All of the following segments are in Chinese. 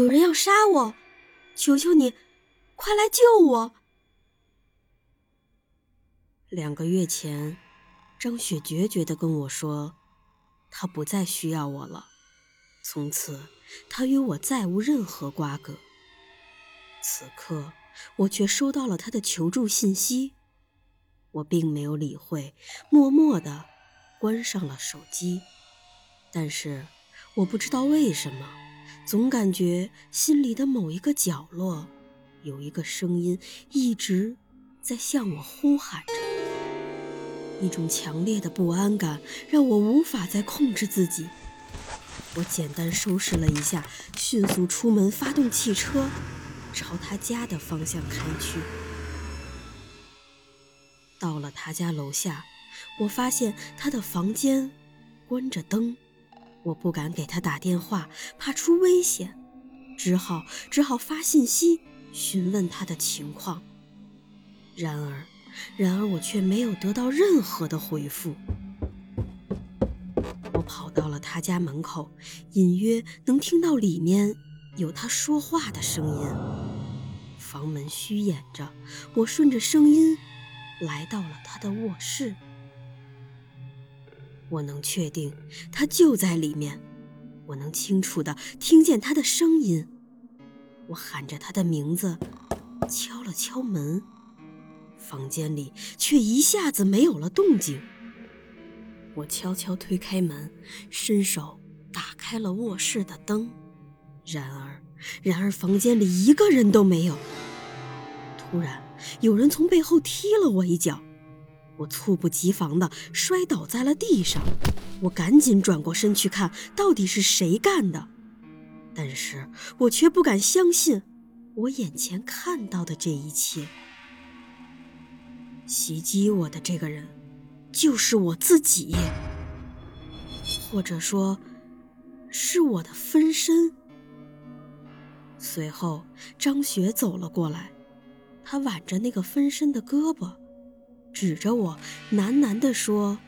有人要杀我，求求你，快来救我！两个月前，张雪决绝的跟我说，她不再需要我了，从此她与我再无任何瓜葛。此刻，我却收到了她的求助信息，我并没有理会，默默的关上了手机。但是，我不知道为什么。总感觉心里的某一个角落，有一个声音一直在向我呼喊着。一种强烈的不安感让我无法再控制自己。我简单收拾了一下，迅速出门，发动汽车，朝他家的方向开去。到了他家楼下，我发现他的房间关着灯。我不敢给他打电话，怕出危险，只好只好发信息询问他的情况。然而，然而我却没有得到任何的回复。我跑到了他家门口，隐约能听到里面有他说话的声音。房门虚掩着，我顺着声音来到了他的卧室。我能确定他就在里面，我能清楚的听见他的声音。我喊着他的名字，敲了敲门，房间里却一下子没有了动静。我悄悄推开门，伸手打开了卧室的灯，然而，然而房间里一个人都没有。突然，有人从背后踢了我一脚。我猝不及防的摔倒在了地上，我赶紧转过身去看，到底是谁干的？但是我却不敢相信，我眼前看到的这一切。袭击我的这个人，就是我自己，或者说，是我的分身。随后，张雪走了过来，她挽着那个分身的胳膊。指着我，喃喃地说：“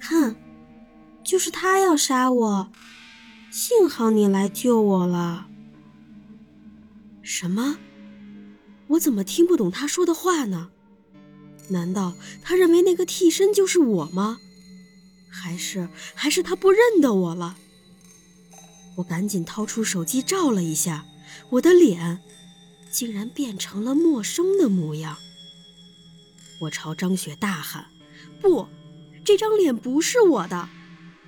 看，就是他要杀我，幸好你来救我了。”什么？我怎么听不懂他说的话呢？难道他认为那个替身就是我吗？还是还是他不认得我了？我赶紧掏出手机照了一下，我的脸竟然变成了陌生的模样。我朝张雪大喊：“不，这张脸不是我的，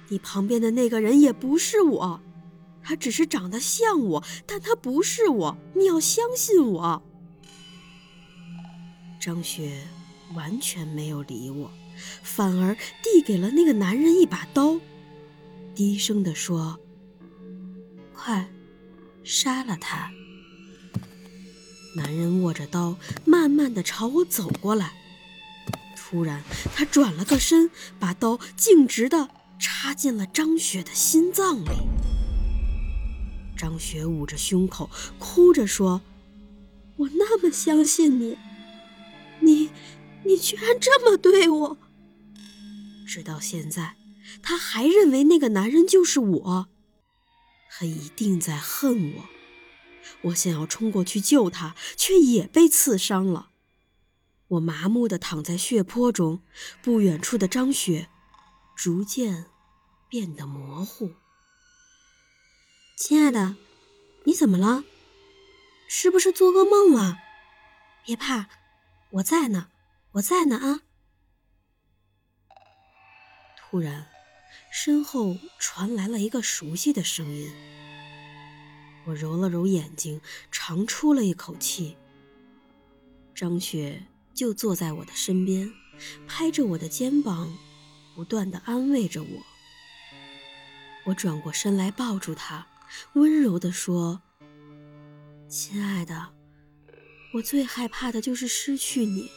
你旁边的那个人也不是我，他只是长得像我，但他不是我，你要相信我。”张雪完全没有理我，反而递给了那个男人一把刀，低声地说：“快，杀了他。”男人握着刀，慢慢地朝我走过来。突然，他转了个身，把刀径直地插进了张雪的心脏里。张雪捂着胸口，哭着说：“我那么相信你，你，你居然这么对我！”直到现在，他还认为那个男人就是我，他一定在恨我。我想要冲过去救他，却也被刺伤了。我麻木地躺在血泊中，不远处的张雪逐渐变得模糊。亲爱的，你怎么了？是不是做噩梦了？别怕，我在呢，我在呢啊！突然，身后传来了一个熟悉的声音。我揉了揉眼睛，长出了一口气。张雪。就坐在我的身边，拍着我的肩膀，不断的安慰着我。我转过身来抱住他，温柔地说：“亲爱的，我最害怕的就是失去你。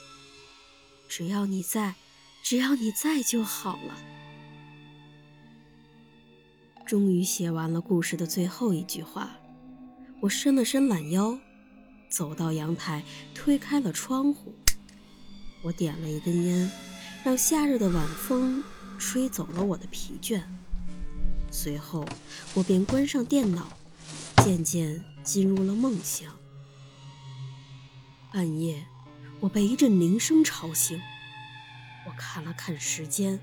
只要你在，只要你在就好了。”终于写完了故事的最后一句话，我伸了伸懒腰，走到阳台，推开了窗户。我点了一根烟，让夏日的晚风吹走了我的疲倦。随后，我便关上电脑，渐渐进入了梦乡。半夜，我被一阵铃声吵醒。我看了看时间，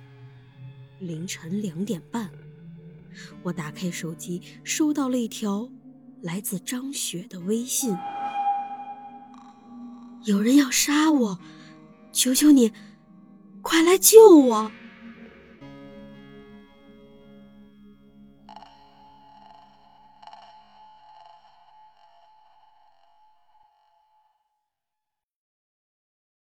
凌晨两点半。我打开手机，收到了一条来自张雪的微信：“有人要杀我，求求你，快来救我！”